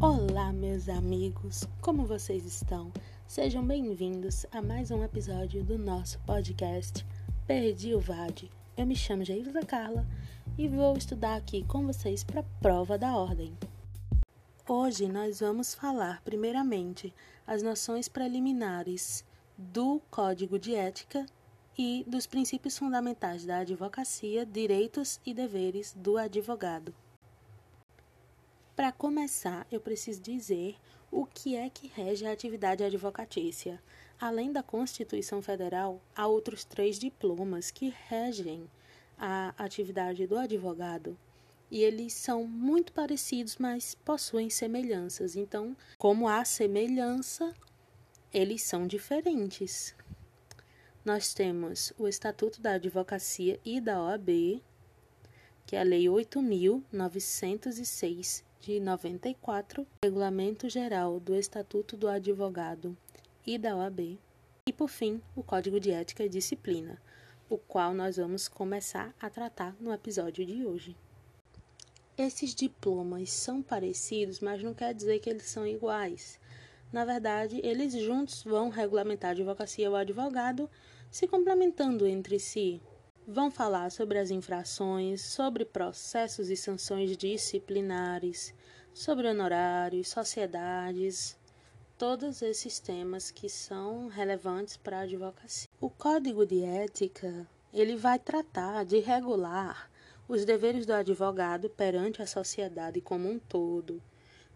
Olá, meus amigos, como vocês estão? Sejam bem-vindos a mais um episódio do nosso podcast Perdi o VAD. Eu me chamo Geisa Carla e vou estudar aqui com vocês para a prova da ordem. Hoje nós vamos falar, primeiramente, as noções preliminares do Código de Ética e dos princípios fundamentais da advocacia, direitos e deveres do advogado. Para começar, eu preciso dizer o que é que rege a atividade advocatícia. Além da Constituição Federal, há outros três diplomas que regem a atividade do advogado. E eles são muito parecidos, mas possuem semelhanças. Então, como há semelhança, eles são diferentes. Nós temos o Estatuto da Advocacia e da OAB, que é a Lei 8.906 de 94, Regulamento Geral do Estatuto do Advogado e da OAB, e por fim, o Código de Ética e Disciplina, o qual nós vamos começar a tratar no episódio de hoje. Esses diplomas são parecidos, mas não quer dizer que eles são iguais. Na verdade, eles juntos vão regulamentar a advocacia e o advogado, se complementando entre si, vão falar sobre as infrações, sobre processos e sanções disciplinares, sobre honorários, sociedades, todos esses temas que são relevantes para a advocacia. O Código de Ética, ele vai tratar de regular os deveres do advogado perante a sociedade como um todo.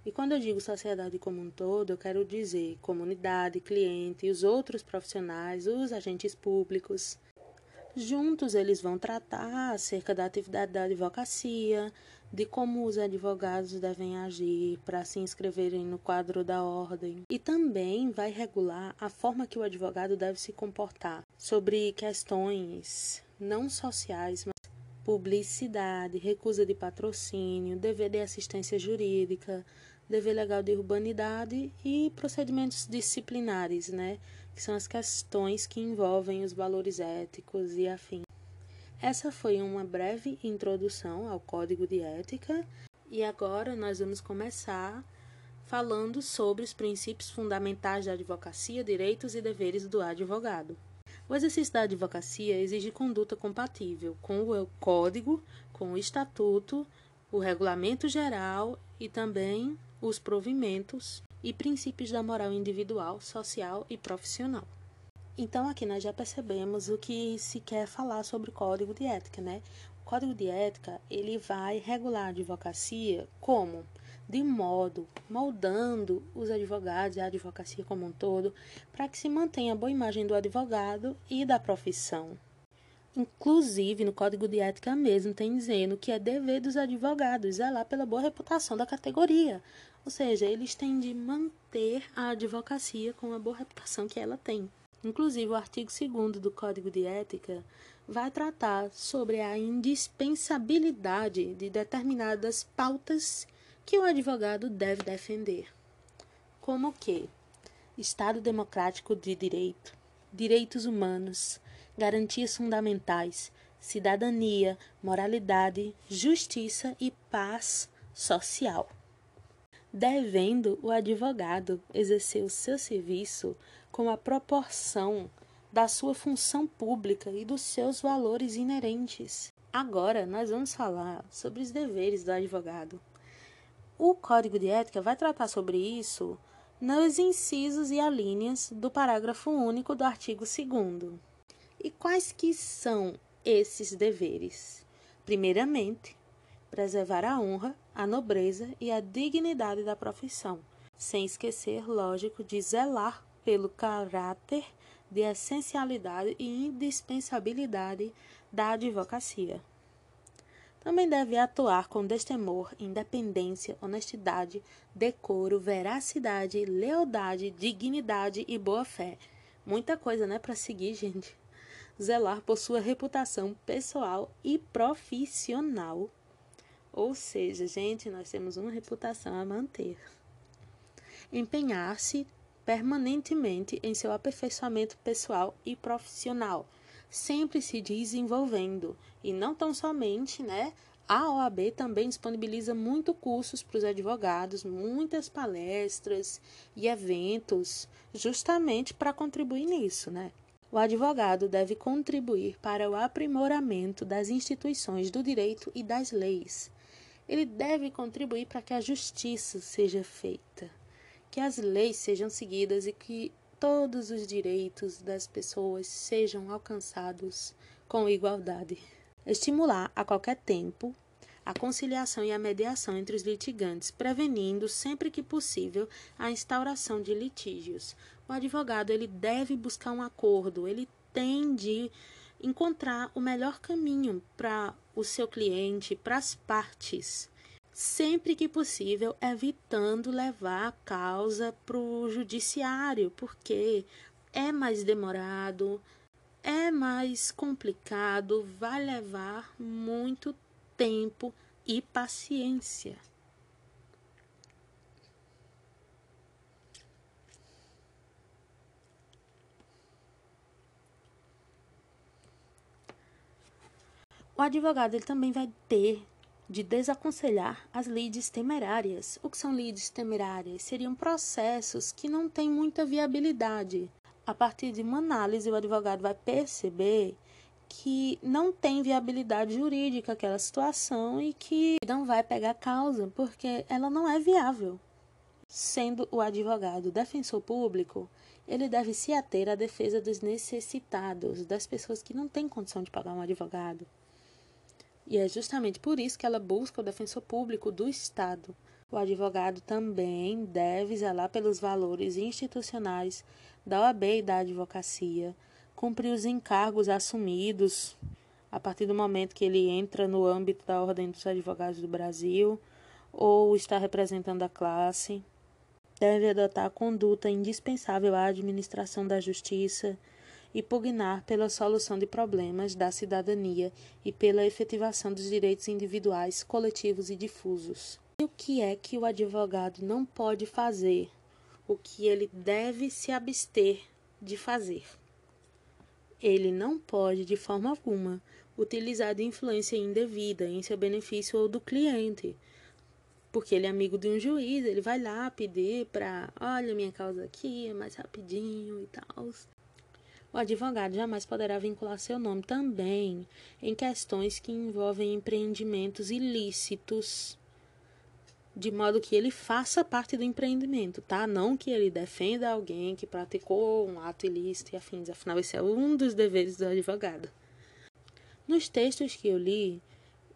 E quando eu digo sociedade como um todo, eu quero dizer comunidade, cliente, os outros profissionais, os agentes públicos, Juntos eles vão tratar acerca da atividade da advocacia, de como os advogados devem agir para se inscreverem no quadro da ordem e também vai regular a forma que o advogado deve se comportar sobre questões não sociais, mas publicidade, recusa de patrocínio, dever de assistência jurídica, dever legal de urbanidade e procedimentos disciplinares, né? Que são as questões que envolvem os valores éticos e afins. Essa foi uma breve introdução ao Código de Ética e agora nós vamos começar falando sobre os princípios fundamentais da advocacia, direitos e deveres do advogado. O exercício da advocacia exige conduta compatível com o Código, com o Estatuto, o Regulamento Geral e também os provimentos e princípios da moral individual, social e profissional. Então aqui nós já percebemos o que se quer falar sobre o código de ética, né? O código de ética, ele vai regular a advocacia como de modo moldando os advogados e a advocacia como um todo para que se mantenha a boa imagem do advogado e da profissão. Inclusive, no Código de Ética mesmo tem dizendo que é dever dos advogados zelar pela boa reputação da categoria, ou seja, eles têm de manter a advocacia com a boa reputação que ela tem. Inclusive, o artigo 2 do Código de Ética vai tratar sobre a indispensabilidade de determinadas pautas que o advogado deve defender, como que Estado democrático de direito, direitos humanos, garantias fundamentais, cidadania, moralidade, justiça e paz social devendo o advogado exercer o seu serviço com a proporção da sua função pública e dos seus valores inerentes. Agora nós vamos falar sobre os deveres do advogado. O Código de Ética vai tratar sobre isso nos incisos e alíneas do parágrafo único do artigo 2 E quais que são esses deveres? Primeiramente, preservar a honra, a nobreza e a dignidade da profissão, sem esquecer, lógico, de zelar pelo caráter de essencialidade e indispensabilidade da advocacia. Também deve atuar com destemor, independência, honestidade, decoro, veracidade, lealdade, dignidade e boa-fé. Muita coisa, né, para seguir, gente. Zelar por sua reputação pessoal e profissional ou seja, gente, nós temos uma reputação a manter. Empenhar-se permanentemente em seu aperfeiçoamento pessoal e profissional, sempre se desenvolvendo e não tão somente, né, A OAB também disponibiliza muito cursos para os advogados, muitas palestras e eventos, justamente para contribuir nisso, né? O advogado deve contribuir para o aprimoramento das instituições do direito e das leis. Ele deve contribuir para que a justiça seja feita, que as leis sejam seguidas e que todos os direitos das pessoas sejam alcançados com igualdade. Estimular a qualquer tempo a conciliação e a mediação entre os litigantes, prevenindo sempre que possível a instauração de litígios. O advogado ele deve buscar um acordo, ele tem de encontrar o melhor caminho para o seu cliente, para as partes, sempre que possível, evitando levar a causa para o judiciário, porque é mais demorado, é mais complicado, vai levar muito tempo e paciência. O advogado ele também vai ter de desaconselhar as leads temerárias. O que são leads temerárias? Seriam processos que não têm muita viabilidade. A partir de uma análise, o advogado vai perceber que não tem viabilidade jurídica aquela situação e que não vai pegar causa porque ela não é viável. Sendo o advogado defensor público, ele deve se ater à defesa dos necessitados, das pessoas que não têm condição de pagar um advogado. E é justamente por isso que ela busca o defensor público do Estado. O advogado também deve zelar pelos valores institucionais da OAB e da advocacia, cumprir os encargos assumidos a partir do momento que ele entra no âmbito da Ordem dos Advogados do Brasil ou está representando a classe. Deve adotar a conduta indispensável à administração da justiça e pugnar pela solução de problemas da cidadania e pela efetivação dos direitos individuais, coletivos e difusos. E o que é que o advogado não pode fazer? O que ele deve se abster de fazer? Ele não pode, de forma alguma, utilizar de influência indevida em seu benefício ou do cliente. Porque ele é amigo de um juiz, ele vai lá pedir para, olha, minha causa aqui é mais rapidinho e tal. O advogado jamais poderá vincular seu nome também em questões que envolvem empreendimentos ilícitos de modo que ele faça parte do empreendimento, tá? Não que ele defenda alguém que praticou um ato ilícito e afins, afinal, esse é um dos deveres do advogado. Nos textos que eu li,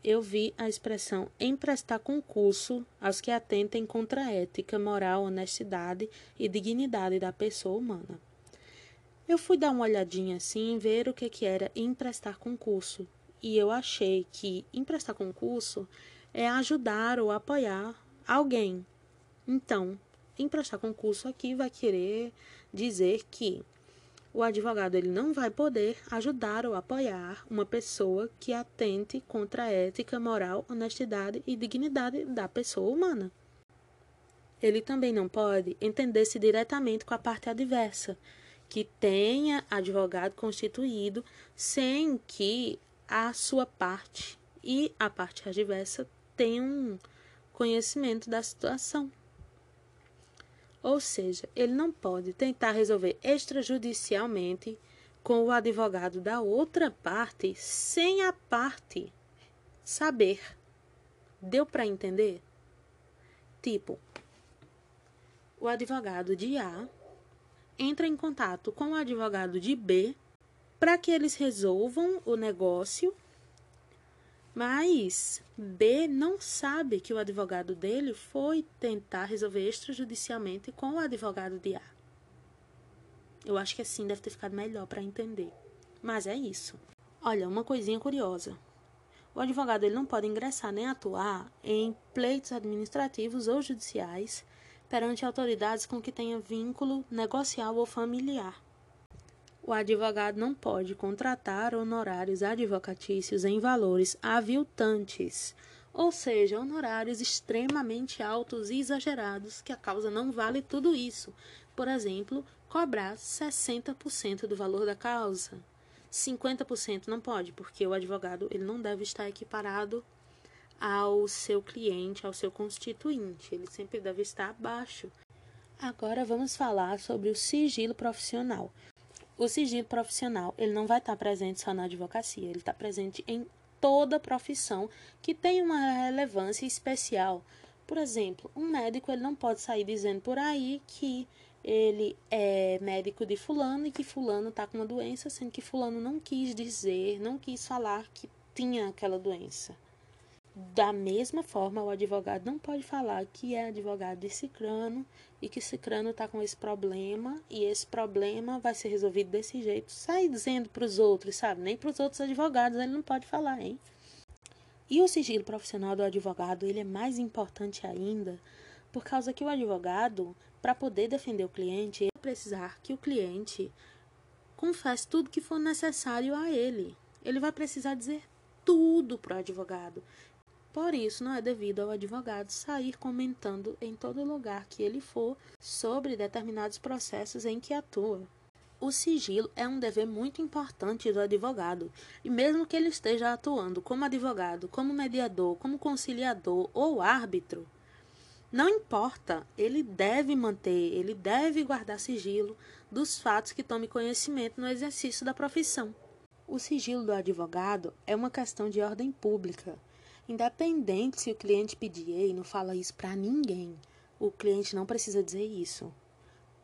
eu vi a expressão emprestar concurso aos que atentem contra a ética, moral, honestidade e dignidade da pessoa humana. Eu fui dar uma olhadinha assim, ver o que, que era emprestar concurso, e eu achei que emprestar concurso é ajudar ou apoiar alguém. Então, emprestar concurso aqui vai querer dizer que o advogado ele não vai poder ajudar ou apoiar uma pessoa que atente contra a ética, moral, honestidade e dignidade da pessoa humana. Ele também não pode entender-se diretamente com a parte adversa, que tenha advogado constituído sem que a sua parte e a parte adversa tenham conhecimento da situação. Ou seja, ele não pode tentar resolver extrajudicialmente com o advogado da outra parte sem a parte saber. Deu para entender? Tipo, o advogado de A entra em contato com o advogado de B para que eles resolvam o negócio mas B não sabe que o advogado dele foi tentar resolver extrajudicialmente com o advogado de A. Eu acho que assim deve ter ficado melhor para entender. Mas é isso. Olha, uma coisinha curiosa. O advogado ele não pode ingressar nem atuar em pleitos administrativos ou judiciais perante autoridades com que tenha vínculo negocial ou familiar o advogado não pode contratar honorários advocatícios em valores aviltantes, ou seja, honorários extremamente altos e exagerados, que a causa não vale tudo isso. Por exemplo, cobrar 60% do valor da causa. 50% não pode, porque o advogado ele não deve estar equiparado ao seu cliente, ao seu constituinte. Ele sempre deve estar abaixo. Agora vamos falar sobre o sigilo profissional. O sigilo profissional, ele não vai estar presente só na advocacia, ele está presente em toda profissão que tem uma relevância especial. Por exemplo, um médico ele não pode sair dizendo por aí que ele é médico de fulano e que fulano está com uma doença, sendo que fulano não quis dizer, não quis falar que tinha aquela doença. Da mesma forma, o advogado não pode falar que é advogado de Cicrano e que Cicrano está com esse problema e esse problema vai ser resolvido desse jeito. Sai dizendo para os outros, sabe? Nem para os outros advogados ele não pode falar, hein? E o sigilo profissional do advogado, ele é mais importante ainda por causa que o advogado, para poder defender o cliente, ele precisar que o cliente confesse tudo que for necessário a ele. Ele vai precisar dizer tudo para o advogado. Por isso, não é devido ao advogado sair comentando em todo lugar que ele for sobre determinados processos em que atua. O sigilo é um dever muito importante do advogado, e mesmo que ele esteja atuando como advogado, como mediador, como conciliador ou árbitro, não importa, ele deve manter, ele deve guardar sigilo dos fatos que tome conhecimento no exercício da profissão. O sigilo do advogado é uma questão de ordem pública Independente se o cliente pedir, ei, não fala isso para ninguém. O cliente não precisa dizer isso.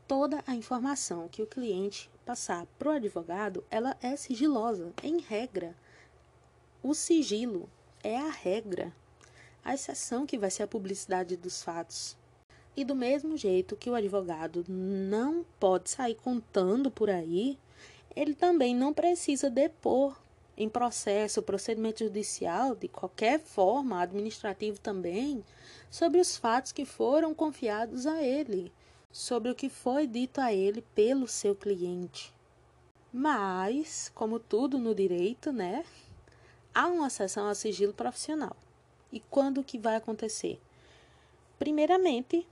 Toda a informação que o cliente passar para o advogado, ela é sigilosa, em regra. O sigilo é a regra. A exceção que vai ser a publicidade dos fatos. E do mesmo jeito que o advogado não pode sair contando por aí, ele também não precisa depor em processo, procedimento judicial, de qualquer forma, administrativo também, sobre os fatos que foram confiados a ele, sobre o que foi dito a ele pelo seu cliente. Mas, como tudo no direito, né, há uma exceção ao sigilo profissional. E quando que vai acontecer? Primeiramente,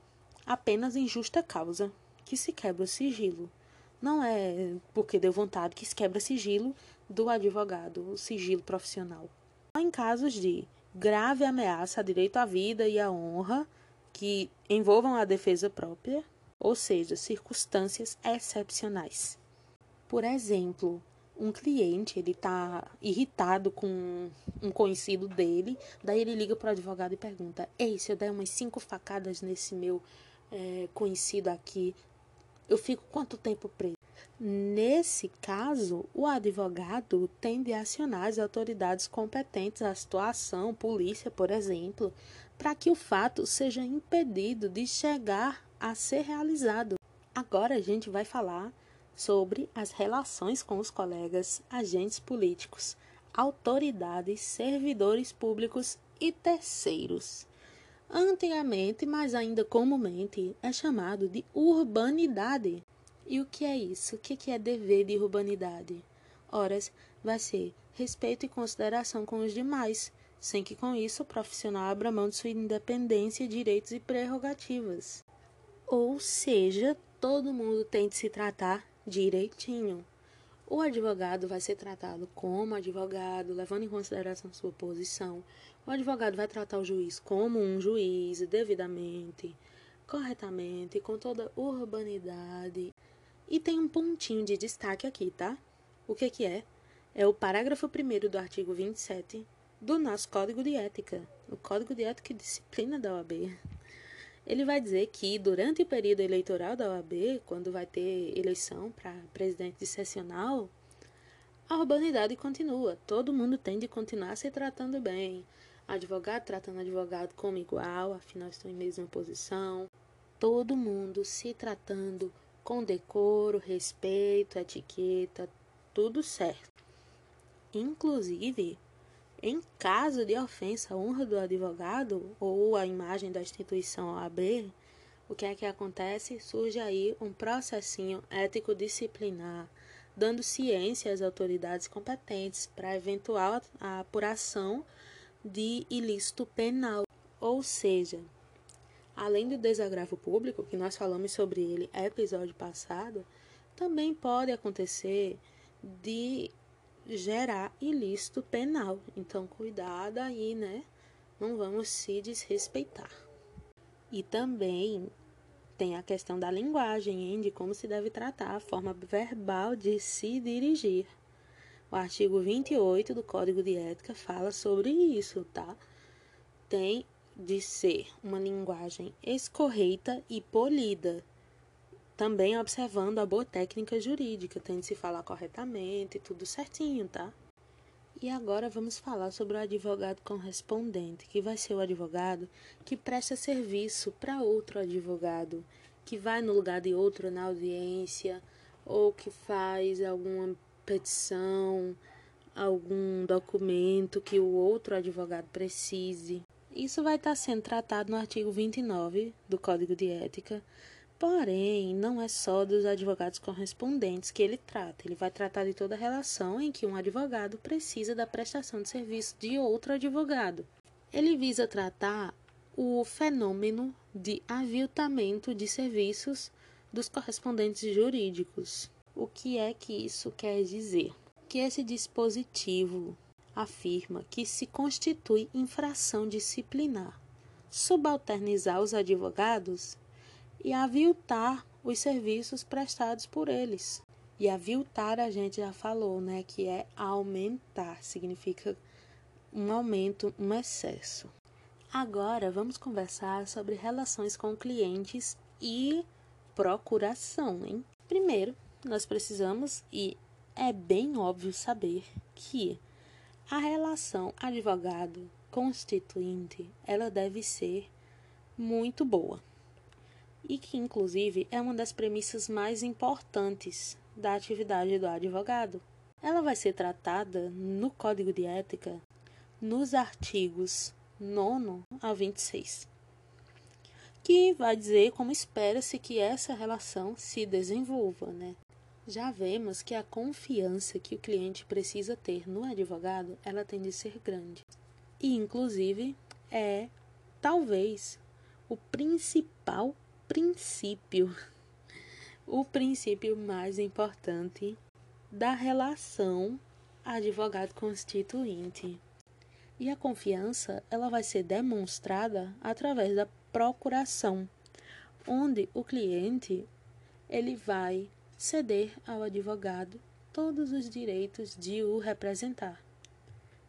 apenas em justa causa que se quebra o sigilo. Não é porque deu vontade que se quebra sigilo do advogado, o sigilo profissional. Em casos de grave ameaça a direito à vida e à honra que envolvam a defesa própria, ou seja, circunstâncias excepcionais. Por exemplo, um cliente ele está irritado com um conhecido dele, daí ele liga para o advogado e pergunta: Ei, se eu der umas cinco facadas nesse meu é, conhecido aqui, eu fico quanto tempo preso? Nesse caso, o advogado tem de acionar as autoridades competentes à situação, polícia, por exemplo, para que o fato seja impedido de chegar a ser realizado. Agora a gente vai falar sobre as relações com os colegas, agentes políticos, autoridades, servidores públicos e terceiros. Antigamente, mas ainda comumente, é chamado de urbanidade. E o que é isso? O que é dever de urbanidade? Horas vai ser respeito e consideração com os demais, sem que com isso o profissional abra mão de sua independência, direitos e prerrogativas. Ou seja, todo mundo tem de se tratar direitinho. O advogado vai ser tratado como advogado, levando em consideração sua posição. O advogado vai tratar o juiz como um juiz, devidamente, corretamente, com toda urbanidade. E tem um pontinho de destaque aqui, tá? O que, que é? É o parágrafo 1 do artigo 27 do nosso Código de Ética, o Código de Ética e Disciplina da OAB. Ele vai dizer que durante o período eleitoral da OAB, quando vai ter eleição para presidente de a urbanidade continua. Todo mundo tem de continuar se tratando bem. Advogado tratando advogado como igual, afinal estão em mesma posição. Todo mundo se tratando com decoro, respeito, etiqueta, tudo certo. Inclusive, em caso de ofensa à honra do advogado ou à imagem da instituição OAB, o que é que acontece? Surge aí um processinho ético-disciplinar, dando ciência às autoridades competentes para eventual apuração de ilícito penal. Ou seja, além do desagravo público, que nós falamos sobre ele episódio passado, também pode acontecer de gerar ilícito penal. Então, cuidado aí, né? não vamos se desrespeitar. E também tem a questão da linguagem, hein, de como se deve tratar a forma verbal de se dirigir. O artigo 28 do Código de Ética fala sobre isso, tá? Tem de ser uma linguagem escorreita e polida, também observando a boa técnica jurídica, tem de se falar corretamente, tudo certinho, tá? E agora vamos falar sobre o advogado correspondente, que vai ser o advogado que presta serviço para outro advogado, que vai no lugar de outro na audiência, ou que faz alguma petição, algum documento que o outro advogado precise. Isso vai estar sendo tratado no artigo 29 do Código de Ética, Porém, não é só dos advogados correspondentes que ele trata, ele vai tratar de toda relação em que um advogado precisa da prestação de serviço de outro advogado. Ele visa tratar o fenômeno de aviltamento de serviços dos correspondentes jurídicos. O que é que isso quer dizer? Que esse dispositivo afirma que se constitui infração disciplinar subalternizar os advogados e aviltar os serviços prestados por eles. E aviltar a gente já falou, né, que é aumentar, significa um aumento, um excesso. Agora vamos conversar sobre relações com clientes e procuração, hein? Primeiro, nós precisamos e é bem óbvio saber que a relação advogado constituinte, ela deve ser muito boa e que, inclusive, é uma das premissas mais importantes da atividade do advogado. Ela vai ser tratada no Código de Ética nos artigos 9 a 26, que vai dizer como espera-se que essa relação se desenvolva, né? Já vemos que a confiança que o cliente precisa ter no advogado, ela tem de ser grande. E inclusive é talvez o principal princípio, o princípio mais importante da relação advogado constituinte. E a confiança, ela vai ser demonstrada através da procuração, onde o cliente ele vai ceder ao advogado todos os direitos de o representar.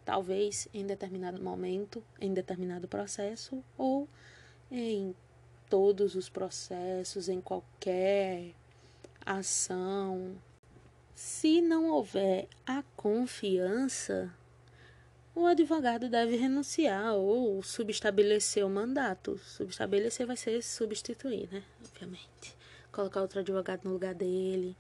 Talvez em determinado momento, em determinado processo ou em todos os processos, em qualquer ação. Se não houver a confiança, o advogado deve renunciar ou subestabelecer o mandato. Subestabelecer vai ser substituir, né? Obviamente. Colocar outro advogado no lugar dele.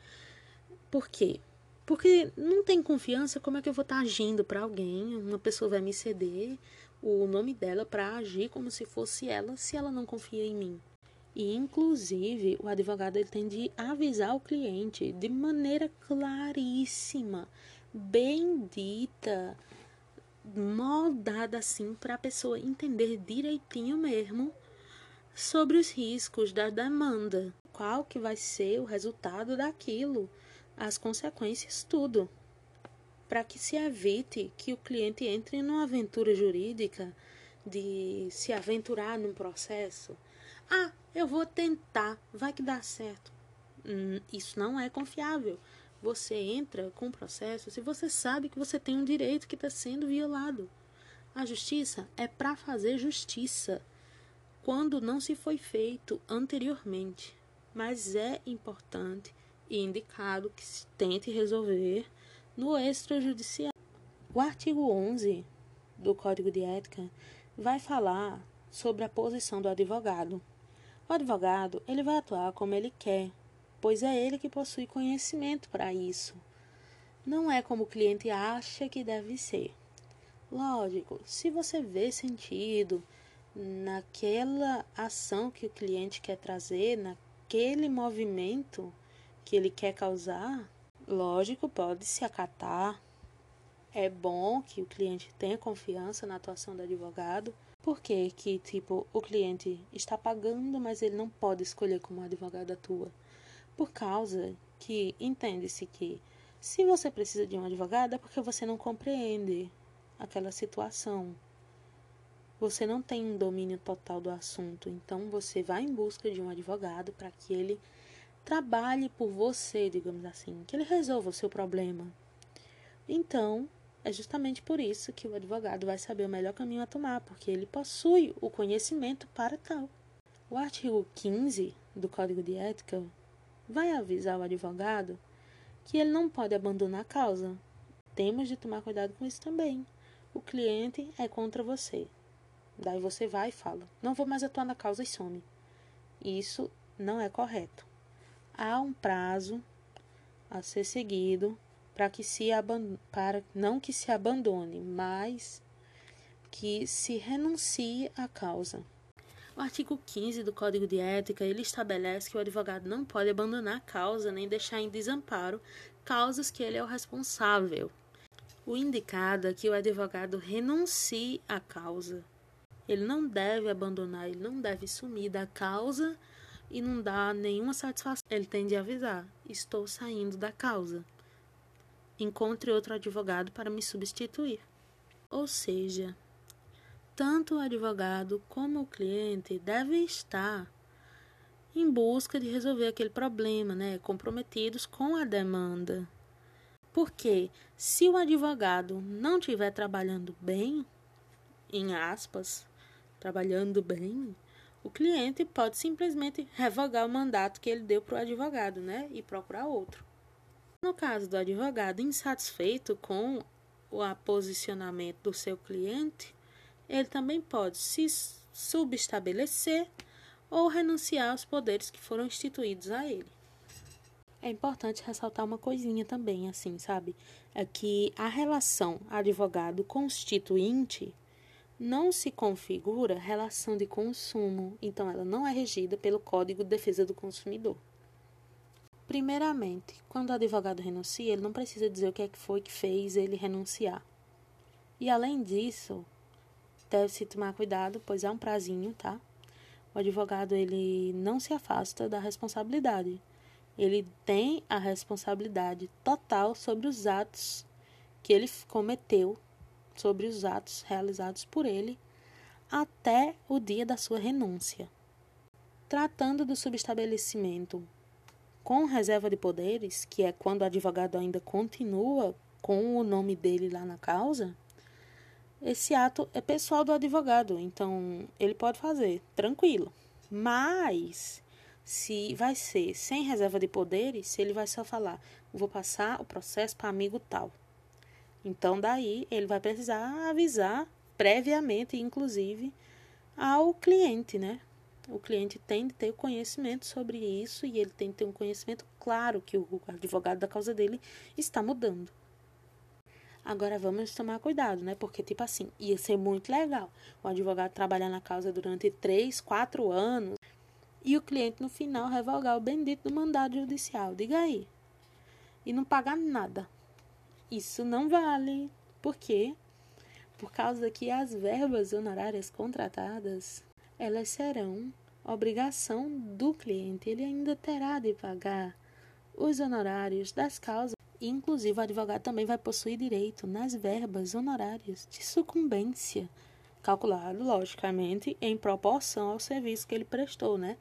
Por quê? Porque não tem confiança, como é que eu vou estar agindo para alguém? Uma pessoa vai me ceder o nome dela para agir como se fosse ela, se ela não confia em mim. E inclusive, o advogado ele tem de avisar o cliente de maneira claríssima, bem dita, moldada assim para a pessoa entender direitinho mesmo sobre os riscos da demanda, qual que vai ser o resultado daquilo, as consequências, tudo para que se evite que o cliente entre numa aventura jurídica de se aventurar num processo. Ah, eu vou tentar, vai que dá certo. Hum, isso não é confiável. Você entra com o processo se você sabe que você tem um direito que está sendo violado. A justiça é para fazer justiça quando não se foi feito anteriormente. Mas é importante e indicado que se tente resolver no extrajudicial. O artigo 11 do Código de Ética vai falar sobre a posição do advogado. O advogado, ele vai atuar como ele quer, pois é ele que possui conhecimento para isso. Não é como o cliente acha que deve ser. Lógico, se você vê sentido naquela ação que o cliente quer trazer, naquele movimento que ele quer causar, Lógico, pode se acatar. É bom que o cliente tenha confiança na atuação do advogado. Porque que, tipo, o cliente está pagando, mas ele não pode escolher como o advogado atua. Por causa que entende-se que se você precisa de um advogado é porque você não compreende aquela situação. Você não tem um domínio total do assunto. Então você vai em busca de um advogado para que ele trabalhe por você, digamos assim, que ele resolva o seu problema. Então, é justamente por isso que o advogado vai saber o melhor caminho a tomar, porque ele possui o conhecimento para tal. O artigo 15 do Código de Ética vai avisar o advogado que ele não pode abandonar a causa. Temos de tomar cuidado com isso também. O cliente é contra você. Daí você vai e fala: Não vou mais atuar na causa e some. Isso não é correto. Há um prazo a ser seguido para que se para não que se abandone, mas que se renuncie à causa. O artigo 15 do Código de Ética, ele estabelece que o advogado não pode abandonar a causa nem deixar em desamparo causas que ele é o responsável. O indicado é que o advogado renuncie à causa. Ele não deve abandonar, ele não deve sumir da causa e não dar nenhuma satisfação. Ele tem de avisar: estou saindo da causa. Encontre outro advogado para me substituir. Ou seja, tanto o advogado como o cliente devem estar em busca de resolver aquele problema, né, comprometidos com a demanda. Porque se o advogado não estiver trabalhando bem, em aspas, trabalhando bem, o cliente pode simplesmente revogar o mandato que ele deu para o advogado, né, e procurar outro. No caso do advogado insatisfeito com o posicionamento do seu cliente, ele também pode se subestabelecer ou renunciar aos poderes que foram instituídos a ele. É importante ressaltar uma coisinha também, assim, sabe? É que a relação advogado-constituinte não se configura relação de consumo, então ela não é regida pelo Código de Defesa do Consumidor. Primeiramente, quando o advogado renuncia, ele não precisa dizer o que é que foi que fez ele renunciar. E além disso, deve-se tomar cuidado, pois há um prazinho, tá? O advogado ele não se afasta da responsabilidade. Ele tem a responsabilidade total sobre os atos que ele cometeu, sobre os atos realizados por ele até o dia da sua renúncia. Tratando do subestabelecimento com reserva de poderes, que é quando o advogado ainda continua com o nome dele lá na causa, esse ato é pessoal do advogado, então ele pode fazer tranquilo. Mas se vai ser sem reserva de poderes, ele vai só falar, vou passar o processo para amigo tal. Então daí ele vai precisar avisar previamente, inclusive, ao cliente, né? O cliente tem de ter conhecimento sobre isso e ele tem de ter um conhecimento claro que o advogado da causa dele está mudando. Agora vamos tomar cuidado, né? Porque, tipo assim, ia ser muito legal o advogado trabalhar na causa durante três, quatro anos e o cliente no final revogar o bendito do mandado judicial. Diga aí. E não pagar nada. Isso não vale. Por quê? Por causa que as verbas honorárias contratadas, elas serão obrigação do cliente. Ele ainda terá de pagar os honorários das causas Inclusive, o advogado também vai possuir direito nas verbas honorárias de sucumbência, calculado, logicamente, em proporção ao serviço que ele prestou, né?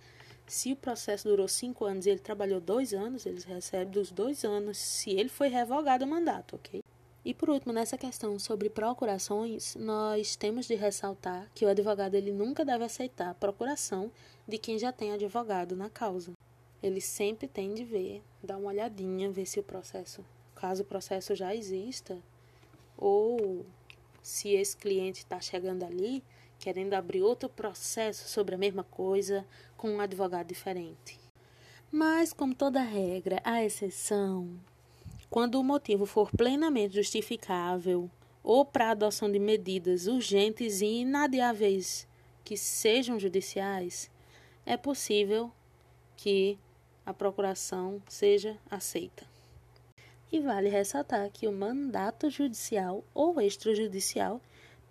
Se o processo durou cinco anos e ele trabalhou dois anos, eles recebem dos dois anos se ele foi revogado o mandato, ok? E por último, nessa questão sobre procurações, nós temos de ressaltar que o advogado ele nunca deve aceitar procuração de quem já tem advogado na causa ele sempre tem de ver, dar uma olhadinha, ver se o processo, caso o processo já exista, ou se esse cliente está chegando ali querendo abrir outro processo sobre a mesma coisa com um advogado diferente. Mas, como toda regra, há exceção. Quando o motivo for plenamente justificável ou para adoção de medidas urgentes e inadiáveis que sejam judiciais, é possível que a procuração seja aceita. E vale ressaltar que o mandato judicial ou extrajudicial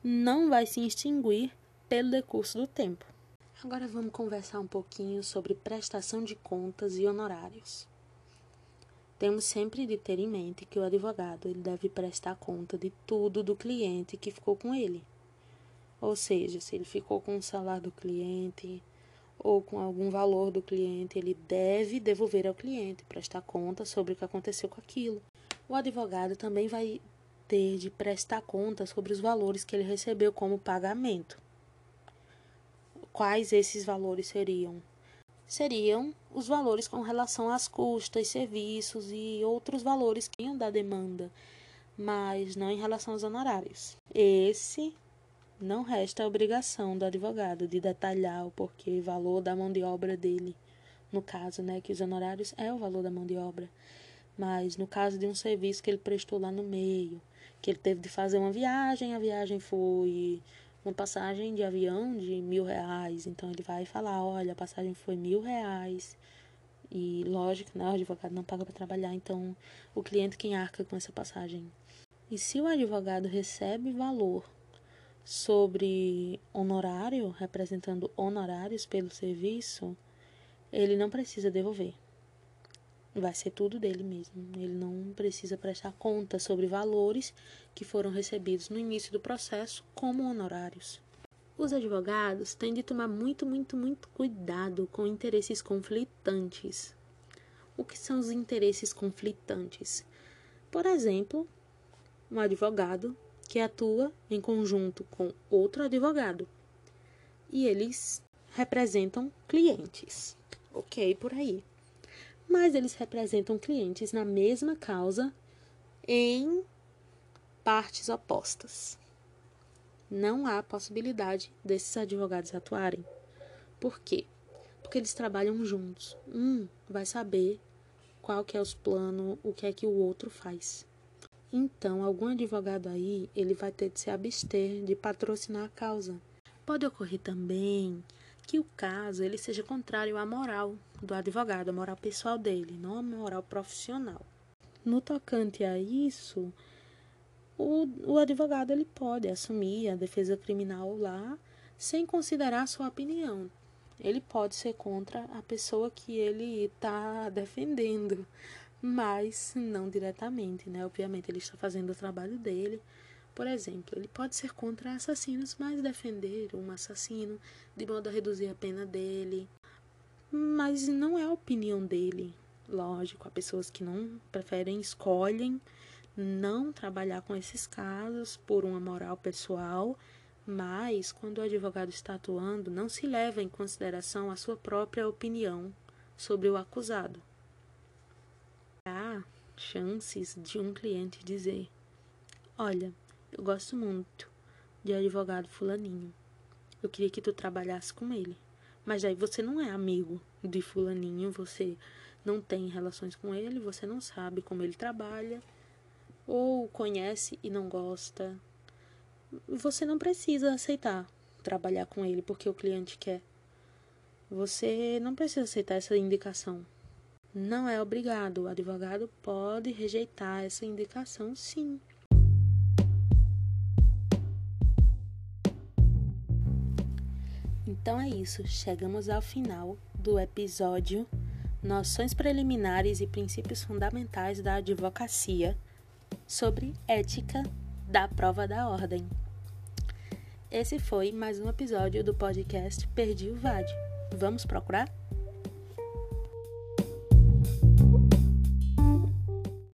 não vai se extinguir pelo decurso do tempo. Agora vamos conversar um pouquinho sobre prestação de contas e honorários. Temos sempre de ter em mente que o advogado ele deve prestar conta de tudo do cliente que ficou com ele. Ou seja, se ele ficou com o salário do cliente ou com algum valor do cliente, ele deve devolver ao cliente, prestar conta sobre o que aconteceu com aquilo. O advogado também vai ter de prestar conta sobre os valores que ele recebeu como pagamento. Quais esses valores seriam? Seriam os valores com relação às custas, serviços e outros que que da demanda, mas não em relação aos honorários. Esse não resta a obrigação do advogado de detalhar o porquê valor da mão de obra dele. No caso, né, que os honorários é o valor da mão de obra. Mas no caso de um serviço que ele prestou lá no meio, que ele teve de fazer uma viagem, a viagem foi uma passagem de avião de mil reais. Então ele vai falar, olha, a passagem foi mil reais. E lógico, né? O advogado não paga para trabalhar, então o cliente quem arca com essa passagem. E se o advogado recebe valor sobre honorário, representando honorários pelo serviço, ele não precisa devolver. Vai ser tudo dele mesmo. Ele não precisa prestar conta sobre valores que foram recebidos no início do processo como honorários. Os advogados têm de tomar muito, muito, muito cuidado com interesses conflitantes. O que são os interesses conflitantes? Por exemplo, um advogado que atua em conjunto com outro advogado e eles representam clientes. Ok, por aí mas eles representam clientes na mesma causa em partes opostas. Não há possibilidade desses advogados atuarem. Por quê? Porque eles trabalham juntos. Um vai saber qual que é os planos, o que é que o outro faz. Então, algum advogado aí, ele vai ter de se abster de patrocinar a causa. Pode ocorrer também que o caso ele seja contrário à moral do advogado, a moral pessoal dele, não a moral profissional. No tocante a isso, o, o advogado ele pode assumir a defesa criminal lá sem considerar a sua opinião. Ele pode ser contra a pessoa que ele está defendendo, mas não diretamente, né? Obviamente ele está fazendo o trabalho dele por exemplo, ele pode ser contra assassinos, mas defender um assassino de modo a reduzir a pena dele. Mas não é a opinião dele. Lógico, há pessoas que não preferem, escolhem não trabalhar com esses casos por uma moral pessoal, mas quando o advogado está atuando, não se leva em consideração a sua própria opinião sobre o acusado. Há chances de um cliente dizer: Olha, eu gosto muito de advogado fulaninho. Eu queria que tu trabalhasse com ele. Mas aí você não é amigo de fulaninho, você não tem relações com ele, você não sabe como ele trabalha, ou conhece e não gosta. Você não precisa aceitar trabalhar com ele porque o cliente quer. Você não precisa aceitar essa indicação. Não é obrigado. O advogado pode rejeitar essa indicação, sim. Então é isso, chegamos ao final do episódio Noções Preliminares e Princípios Fundamentais da Advocacia sobre Ética da Prova da Ordem. Esse foi mais um episódio do podcast Perdi o VAD. Vamos procurar?